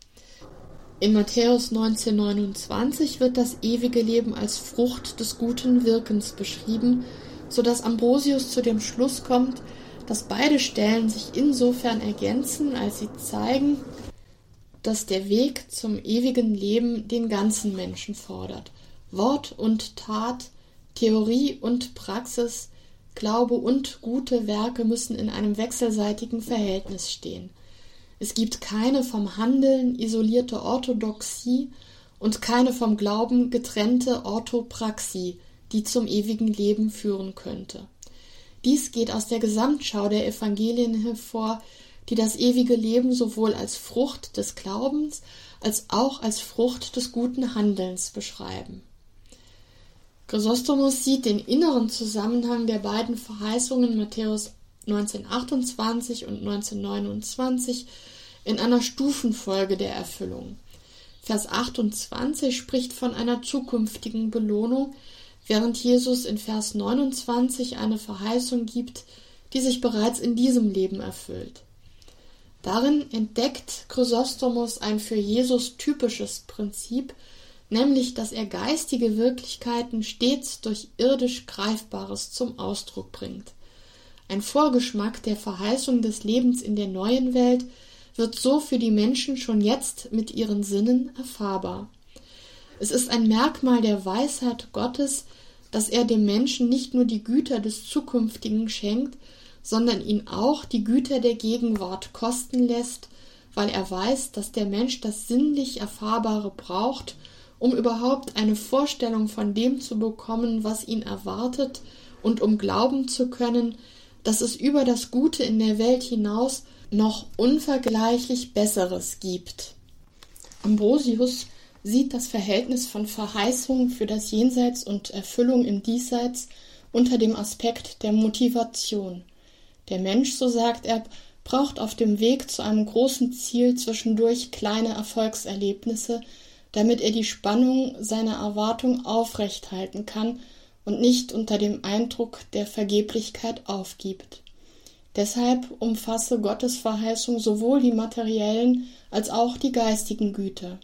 In Matthäus 19,29 wird das ewige Leben als Frucht des guten Wirkens beschrieben, so dass Ambrosius zu dem Schluss kommt, dass beide Stellen sich insofern ergänzen, als sie zeigen, dass der Weg zum ewigen Leben den ganzen Menschen fordert. Wort und Tat, Theorie und Praxis, Glaube und gute Werke müssen in einem wechselseitigen Verhältnis stehen. Es gibt keine vom Handeln isolierte Orthodoxie und keine vom Glauben getrennte Orthopraxie, die zum ewigen Leben führen könnte. Dies geht aus der Gesamtschau der Evangelien hervor, die das ewige Leben sowohl als Frucht des Glaubens als auch als Frucht des guten Handelns beschreiben. Chrysostomus sieht den inneren Zusammenhang der beiden Verheißungen Matthäus 1928 und 1929 in einer Stufenfolge der Erfüllung. Vers 28 spricht von einer zukünftigen Belohnung, während Jesus in Vers 29 eine Verheißung gibt, die sich bereits in diesem Leben erfüllt. Darin entdeckt Chrysostomus ein für Jesus typisches Prinzip, nämlich dass er geistige Wirklichkeiten stets durch irdisch Greifbares zum Ausdruck bringt. Ein Vorgeschmack der Verheißung des Lebens in der neuen Welt wird so für die Menschen schon jetzt mit ihren Sinnen erfahrbar. Es ist ein Merkmal der Weisheit Gottes, dass er dem Menschen nicht nur die Güter des Zukünftigen schenkt, sondern ihn auch die Güter der Gegenwart kosten lässt, weil er weiß, dass der Mensch das sinnlich Erfahrbare braucht, um überhaupt eine Vorstellung von dem zu bekommen, was ihn erwartet, und um glauben zu können, dass es über das Gute in der Welt hinaus noch unvergleichlich Besseres gibt. Ambrosius sieht das Verhältnis von Verheißung für das Jenseits und Erfüllung im Diesseits unter dem Aspekt der Motivation. Der Mensch, so sagt er, braucht auf dem Weg zu einem großen Ziel zwischendurch kleine Erfolgserlebnisse, damit er die Spannung seiner Erwartung aufrechthalten kann und nicht unter dem Eindruck der Vergeblichkeit aufgibt. Deshalb umfasse Gottes Verheißung sowohl die materiellen als auch die geistigen Güter.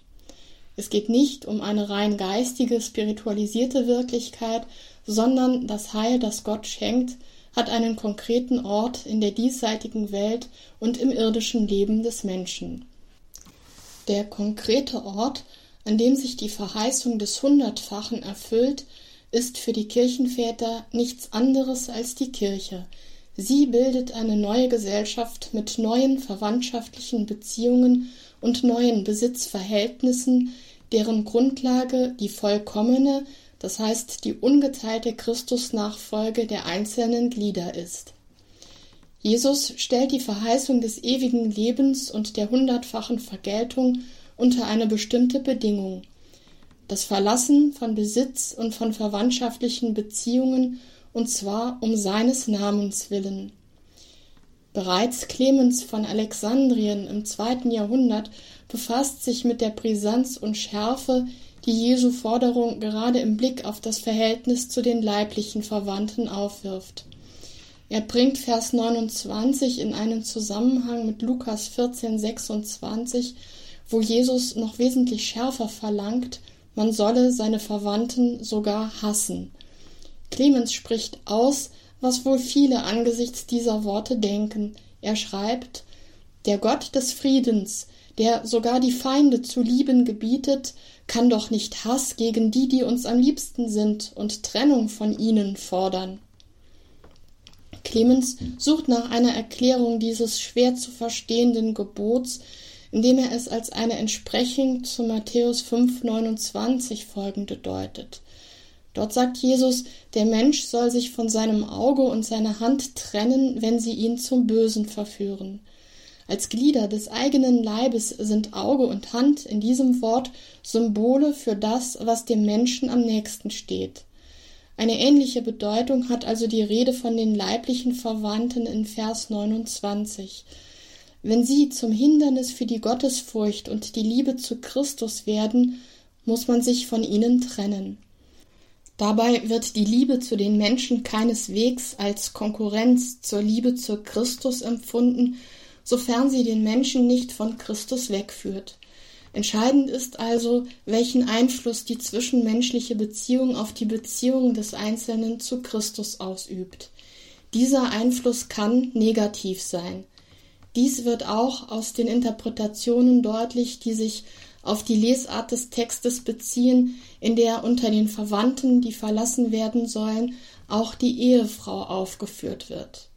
Es geht nicht um eine rein geistige, spiritualisierte Wirklichkeit, sondern das Heil, das Gott schenkt, hat einen konkreten Ort in der diesseitigen Welt und im irdischen Leben des Menschen. Der konkrete Ort, an dem sich die Verheißung des Hundertfachen erfüllt, ist für die Kirchenväter nichts anderes als die Kirche. Sie bildet eine neue Gesellschaft mit neuen verwandtschaftlichen Beziehungen und neuen Besitzverhältnissen, deren Grundlage die vollkommene, das heißt die ungeteilte Christusnachfolge der einzelnen Glieder ist. Jesus stellt die Verheißung des ewigen Lebens und der hundertfachen Vergeltung unter eine bestimmte Bedingung das Verlassen von Besitz und von verwandtschaftlichen Beziehungen, und zwar um seines Namens willen. Bereits Clemens von Alexandrien im zweiten Jahrhundert befasst sich mit der Brisanz und Schärfe, die Jesu Forderung gerade im Blick auf das Verhältnis zu den leiblichen Verwandten aufwirft. Er bringt Vers 29 in einen Zusammenhang mit Lukas 14, 26, wo Jesus noch wesentlich schärfer verlangt, man solle seine Verwandten sogar hassen. Clemens spricht aus, was wohl viele angesichts dieser Worte denken. Er schreibt Der Gott des Friedens, der sogar die Feinde zu lieben gebietet, kann doch nicht Hass gegen die, die uns am liebsten sind, und Trennung von ihnen fordern. Clemens sucht nach einer Erklärung dieses schwer zu verstehenden Gebots, indem er es als eine Entsprechung zu Matthäus 5,29 folgende deutet. Dort sagt Jesus, der Mensch soll sich von seinem Auge und seiner Hand trennen, wenn sie ihn zum Bösen verführen. Als Glieder des eigenen Leibes sind Auge und Hand in diesem Wort Symbole für das, was dem Menschen am nächsten steht. Eine ähnliche Bedeutung hat also die Rede von den leiblichen Verwandten in Vers 29. Wenn sie zum Hindernis für die Gottesfurcht und die Liebe zu Christus werden, muss man sich von ihnen trennen. Dabei wird die Liebe zu den Menschen keineswegs als Konkurrenz zur Liebe zu Christus empfunden, sofern sie den Menschen nicht von Christus wegführt. Entscheidend ist also, welchen Einfluss die zwischenmenschliche Beziehung auf die Beziehung des Einzelnen zu Christus ausübt. Dieser Einfluss kann negativ sein. Dies wird auch aus den Interpretationen deutlich, die sich auf die Lesart des Textes beziehen, in der unter den Verwandten, die verlassen werden sollen, auch die Ehefrau aufgeführt wird.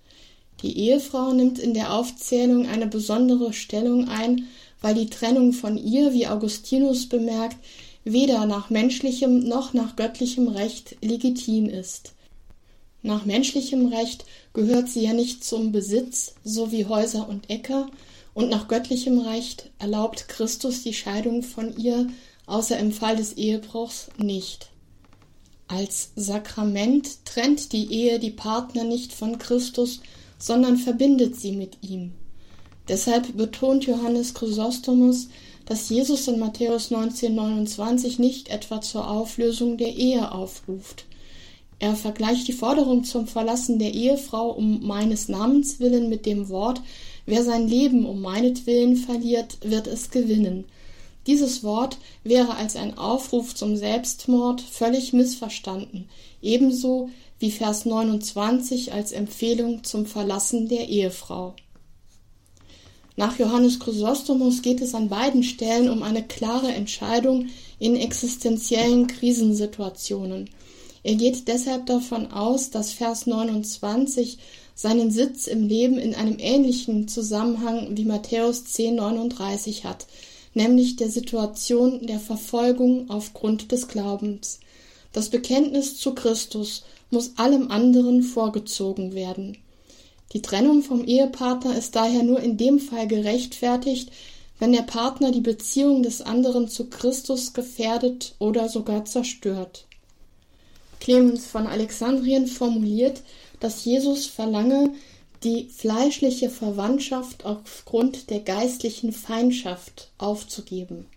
Die Ehefrau nimmt in der Aufzählung eine besondere Stellung ein, weil die Trennung von ihr, wie Augustinus bemerkt, weder nach menschlichem noch nach göttlichem Recht legitim ist. Nach menschlichem Recht gehört sie ja nicht zum Besitz, so wie Häuser und Äcker, und nach göttlichem Recht erlaubt Christus die Scheidung von ihr, außer im Fall des Ehebruchs, nicht. Als Sakrament trennt die Ehe die Partner nicht von Christus, sondern verbindet sie mit ihm. Deshalb betont Johannes Chrysostomus, dass Jesus in Matthäus 19,29 nicht etwa zur Auflösung der Ehe aufruft. Er vergleicht die Forderung zum Verlassen der Ehefrau um meines Namens willen mit dem Wort, wer sein Leben um meinetwillen verliert, wird es gewinnen. Dieses Wort wäre als ein Aufruf zum Selbstmord völlig missverstanden, ebenso wie Vers 29 als Empfehlung zum Verlassen der Ehefrau. Nach Johannes Chrysostomus geht es an beiden Stellen um eine klare Entscheidung in existenziellen Krisensituationen. Er geht deshalb davon aus, dass Vers 29 seinen Sitz im Leben in einem ähnlichen Zusammenhang wie Matthäus 10,39 hat, nämlich der Situation der Verfolgung aufgrund des Glaubens. Das Bekenntnis zu Christus muss allem anderen vorgezogen werden. Die Trennung vom Ehepartner ist daher nur in dem Fall gerechtfertigt, wenn der Partner die Beziehung des anderen zu Christus gefährdet oder sogar zerstört. Clemens von Alexandrien formuliert, dass Jesus verlange, die fleischliche Verwandtschaft aufgrund der geistlichen Feindschaft aufzugeben.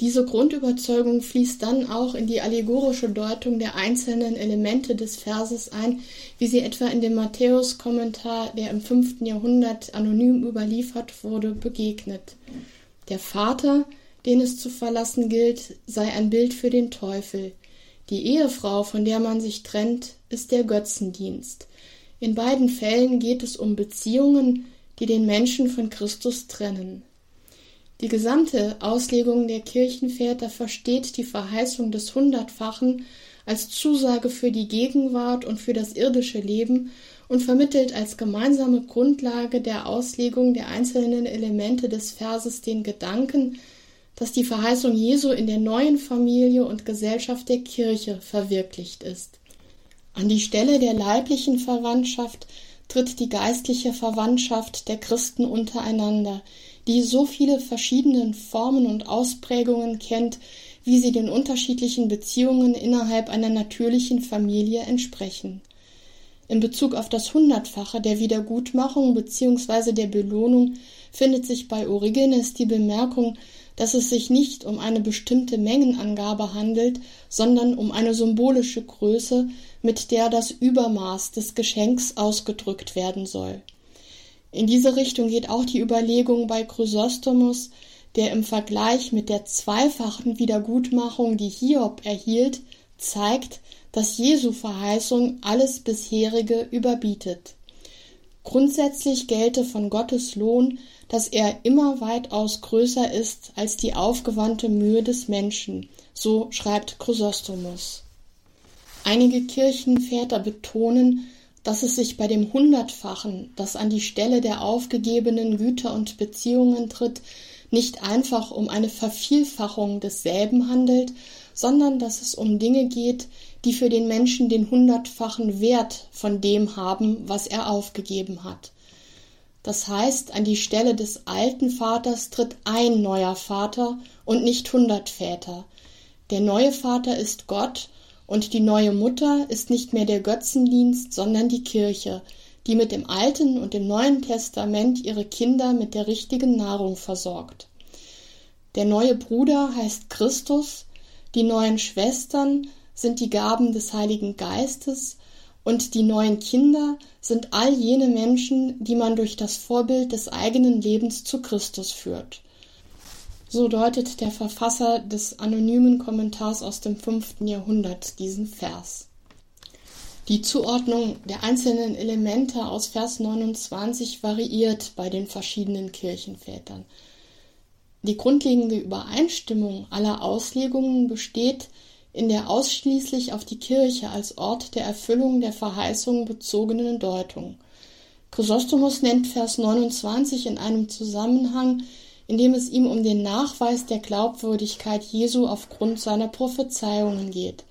Diese Grundüberzeugung fließt dann auch in die allegorische Deutung der einzelnen Elemente des Verses ein, wie sie etwa in dem Matthäus-Kommentar, der im fünften Jahrhundert anonym überliefert wurde, begegnet. Der Vater, den es zu verlassen gilt, sei ein Bild für den Teufel. Die Ehefrau, von der man sich trennt, ist der Götzendienst. In beiden Fällen geht es um Beziehungen, die den Menschen von Christus trennen. Die gesamte Auslegung der Kirchenväter versteht die Verheißung des Hundertfachen als Zusage für die Gegenwart und für das irdische Leben und vermittelt als gemeinsame Grundlage der Auslegung der einzelnen Elemente des Verses den Gedanken, dass die Verheißung Jesu in der neuen Familie und Gesellschaft der Kirche verwirklicht ist. An die Stelle der leiblichen Verwandtschaft tritt die geistliche Verwandtschaft der Christen untereinander, die so viele verschiedene Formen und Ausprägungen kennt, wie sie den unterschiedlichen Beziehungen innerhalb einer natürlichen Familie entsprechen. In Bezug auf das Hundertfache der Wiedergutmachung bzw. der Belohnung findet sich bei Origenes die Bemerkung, dass es sich nicht um eine bestimmte Mengenangabe handelt, sondern um eine symbolische Größe, mit der das Übermaß des Geschenks ausgedrückt werden soll. In diese Richtung geht auch die Überlegung bei Chrysostomus, der im Vergleich mit der zweifachen Wiedergutmachung, die Hiob erhielt, zeigt, dass Jesu Verheißung alles bisherige überbietet. Grundsätzlich gelte von Gottes Lohn, dass er immer weitaus größer ist als die aufgewandte Mühe des Menschen, so schreibt Chrysostomus. Einige Kirchenväter betonen, dass es sich bei dem Hundertfachen, das an die Stelle der aufgegebenen Güter und Beziehungen tritt, nicht einfach um eine Vervielfachung desselben handelt, sondern dass es um Dinge geht, die für den Menschen den hundertfachen Wert von dem haben, was er aufgegeben hat. Das heißt, an die Stelle des alten Vaters tritt ein neuer Vater und nicht hundert Väter. Der neue Vater ist Gott und die neue Mutter ist nicht mehr der Götzendienst, sondern die Kirche, die mit dem Alten und dem Neuen Testament ihre Kinder mit der richtigen Nahrung versorgt. Der neue Bruder heißt Christus, die neuen Schwestern sind die Gaben des Heiligen Geistes und die neuen Kinder sind all jene Menschen, die man durch das Vorbild des eigenen Lebens zu Christus führt. So deutet der Verfasser des anonymen Kommentars aus dem fünften Jahrhundert diesen Vers. Die Zuordnung der einzelnen Elemente aus Vers 29 variiert bei den verschiedenen Kirchenvätern. Die grundlegende Übereinstimmung aller Auslegungen besteht in der ausschließlich auf die Kirche als Ort der Erfüllung der Verheißung bezogenen Deutung. Chrysostomus nennt Vers 29 in einem Zusammenhang, in dem es ihm um den Nachweis der Glaubwürdigkeit Jesu aufgrund seiner Prophezeiungen geht.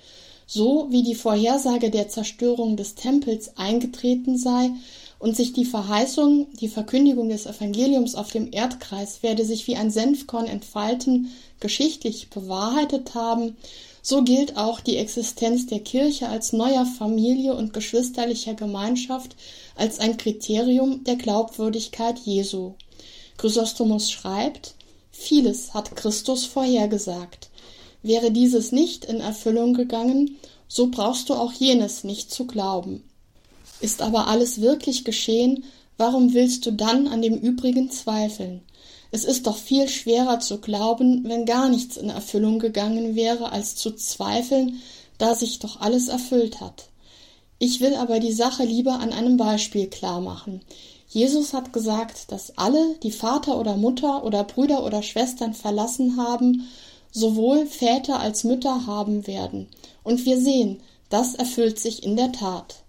So wie die Vorhersage der Zerstörung des Tempels eingetreten sei und sich die Verheißung, die Verkündigung des Evangeliums auf dem Erdkreis werde sich wie ein Senfkorn entfalten, geschichtlich bewahrheitet haben, so gilt auch die Existenz der Kirche als neuer Familie und geschwisterlicher Gemeinschaft als ein Kriterium der Glaubwürdigkeit Jesu. Chrysostomus schreibt, vieles hat Christus vorhergesagt. Wäre dieses nicht in Erfüllung gegangen, so brauchst du auch jenes nicht zu glauben. Ist aber alles wirklich geschehen, warum willst du dann an dem übrigen zweifeln? Es ist doch viel schwerer zu glauben, wenn gar nichts in Erfüllung gegangen wäre, als zu zweifeln, da sich doch alles erfüllt hat. Ich will aber die Sache lieber an einem Beispiel klar machen. Jesus hat gesagt, dass alle, die Vater oder Mutter oder Brüder oder Schwestern verlassen haben, sowohl Väter als Mütter haben werden. Und wir sehen, das erfüllt sich in der Tat.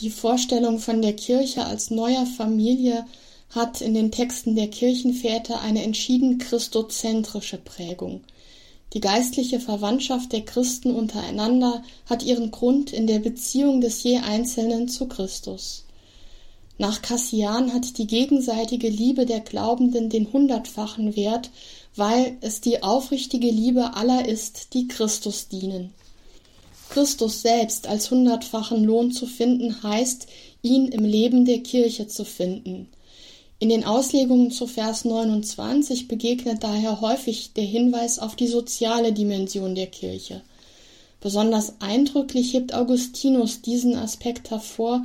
Die Vorstellung von der Kirche als neuer Familie hat in den Texten der Kirchenväter eine entschieden christozentrische Prägung. Die geistliche Verwandtschaft der Christen untereinander hat ihren Grund in der Beziehung des je Einzelnen zu Christus. Nach Cassian hat die gegenseitige Liebe der Glaubenden den hundertfachen Wert, weil es die aufrichtige Liebe aller ist, die Christus dienen. Christus selbst als hundertfachen Lohn zu finden, heißt, ihn im Leben der Kirche zu finden. In den Auslegungen zu Vers 29 begegnet daher häufig der Hinweis auf die soziale Dimension der Kirche. Besonders eindrücklich hebt Augustinus diesen Aspekt hervor,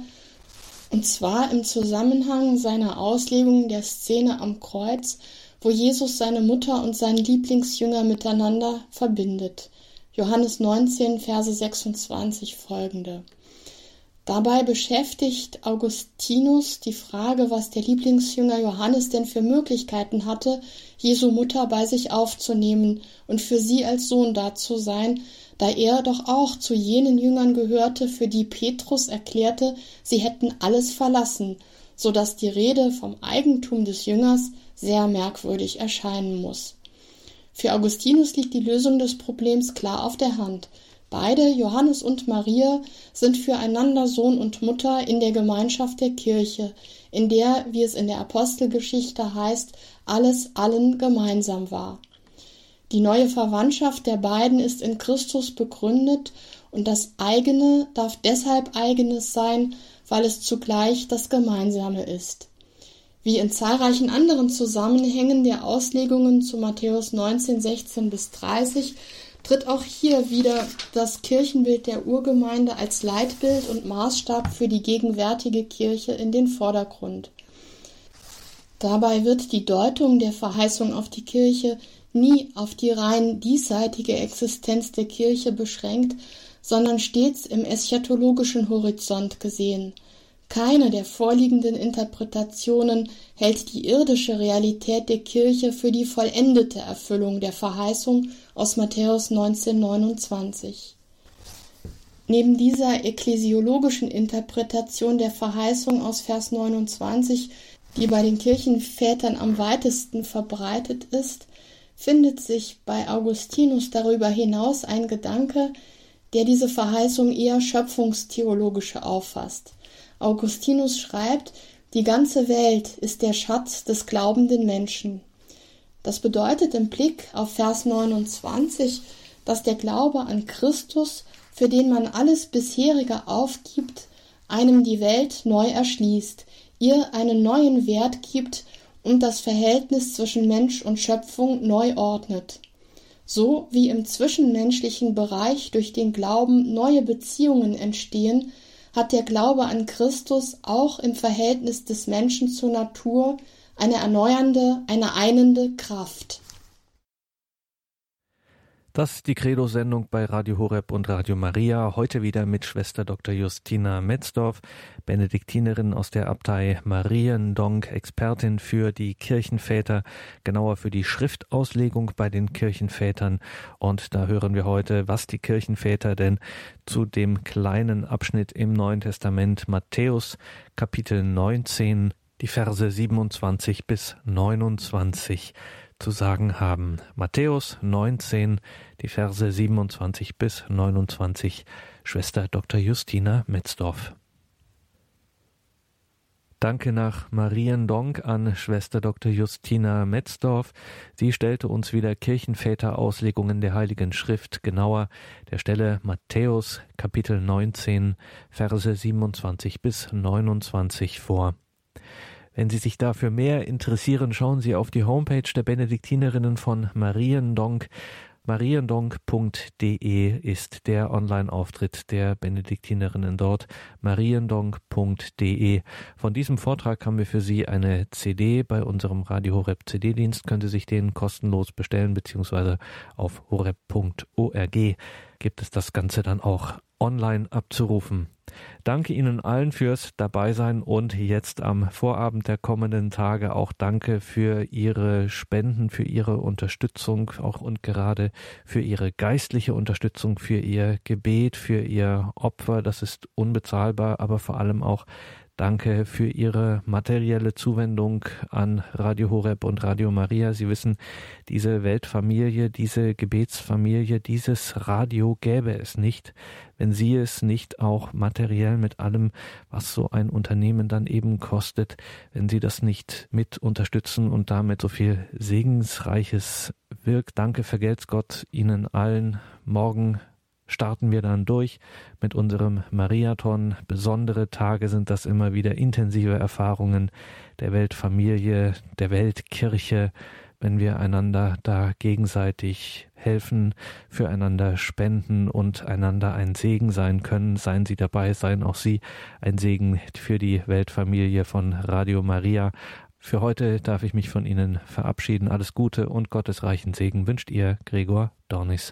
und zwar im Zusammenhang seiner Auslegung der Szene am Kreuz, wo Jesus seine Mutter und seinen Lieblingsjünger miteinander verbindet. Johannes 19, Verse 26 folgende. Dabei beschäftigt Augustinus die Frage, was der Lieblingsjünger Johannes denn für Möglichkeiten hatte, Jesu Mutter bei sich aufzunehmen und für sie als Sohn da zu sein, da er doch auch zu jenen Jüngern gehörte, für die Petrus erklärte, sie hätten alles verlassen, so dass die Rede vom Eigentum des Jüngers sehr merkwürdig erscheinen muss. Für Augustinus liegt die Lösung des Problems klar auf der Hand. Beide, Johannes und Maria, sind füreinander Sohn und Mutter in der Gemeinschaft der Kirche, in der, wie es in der Apostelgeschichte heißt, alles allen gemeinsam war. Die neue Verwandtschaft der beiden ist in Christus begründet und das eigene darf deshalb eigenes sein, weil es zugleich das Gemeinsame ist. Wie in zahlreichen anderen Zusammenhängen der Auslegungen zu Matthäus 19, 16 bis 30 tritt auch hier wieder das Kirchenbild der Urgemeinde als Leitbild und Maßstab für die gegenwärtige Kirche in den Vordergrund. Dabei wird die Deutung der Verheißung auf die Kirche nie auf die rein diesseitige Existenz der Kirche beschränkt, sondern stets im eschatologischen Horizont gesehen. Keine der vorliegenden Interpretationen hält die irdische Realität der Kirche für die vollendete Erfüllung der Verheißung aus Matthäus 19,29. Neben dieser ekklesiologischen Interpretation der Verheißung aus Vers 29, die bei den Kirchenvätern am weitesten verbreitet ist, findet sich bei Augustinus darüber hinaus ein Gedanke, der diese Verheißung eher schöpfungstheologische auffasst. Augustinus schreibt, die ganze Welt ist der Schatz des glaubenden Menschen. Das bedeutet im Blick auf Vers 29, dass der Glaube an Christus, für den man alles bisherige aufgibt, einem die Welt neu erschließt, ihr einen neuen Wert gibt und das Verhältnis zwischen Mensch und Schöpfung neu ordnet. So wie im zwischenmenschlichen Bereich durch den Glauben neue Beziehungen entstehen, hat der Glaube an Christus auch im Verhältnis des Menschen zur Natur eine erneuernde, eine einende Kraft. Das ist die Credo-Sendung bei Radio Horeb und Radio Maria. Heute wieder mit Schwester Dr. Justina Metzdorf, Benediktinerin aus der Abtei Mariendonk, Expertin für die Kirchenväter, genauer für die Schriftauslegung bei den Kirchenvätern. Und da hören wir heute, was die Kirchenväter denn zu dem kleinen Abschnitt im Neuen Testament Matthäus Kapitel 19, die Verse 27 bis 29 zu sagen haben. Matthäus 19, die Verse 27 bis 29, Schwester Dr. Justina Metzdorf. Danke nach Mariendonk an Schwester Dr. Justina Metzdorf. Sie stellte uns wieder Kirchenväter-Auslegungen der Heiligen Schrift, genauer der Stelle Matthäus Kapitel 19, Verse 27 bis 29 vor. Wenn Sie sich dafür mehr interessieren, schauen Sie auf die Homepage der Benediktinerinnen von Mariendonk. Mariendonk.de ist der Online-Auftritt der Benediktinerinnen dort. Mariendonk.de. Von diesem Vortrag haben wir für Sie eine CD bei unserem Radio Horeb CD-Dienst. Können Sie sich den kostenlos bestellen, beziehungsweise auf horeb.org gibt es das Ganze dann auch online abzurufen. Danke Ihnen allen fürs Dabeisein und jetzt am Vorabend der kommenden Tage auch danke für Ihre Spenden, für Ihre Unterstützung auch und gerade für Ihre geistliche Unterstützung, für Ihr Gebet, für Ihr Opfer. Das ist unbezahlbar, aber vor allem auch Danke für Ihre materielle Zuwendung an Radio Horeb und Radio Maria. Sie wissen, diese Weltfamilie, diese Gebetsfamilie, dieses Radio gäbe es nicht, wenn Sie es nicht auch materiell mit allem, was so ein Unternehmen dann eben kostet, wenn Sie das nicht mit unterstützen und damit so viel Segensreiches wirkt. Danke, vergelt's Gott Ihnen allen. Morgen starten wir dann durch mit unserem Mariathon. Besondere Tage sind das immer wieder intensive Erfahrungen der Weltfamilie, der Weltkirche, wenn wir einander da gegenseitig helfen, füreinander spenden und einander ein Segen sein können. Seien Sie dabei, seien auch Sie ein Segen für die Weltfamilie von Radio Maria Für heute darf ich mich von Ihnen verabschieden. Alles Gute und Gottes reichen Segen wünscht Ihr Gregor Dornis.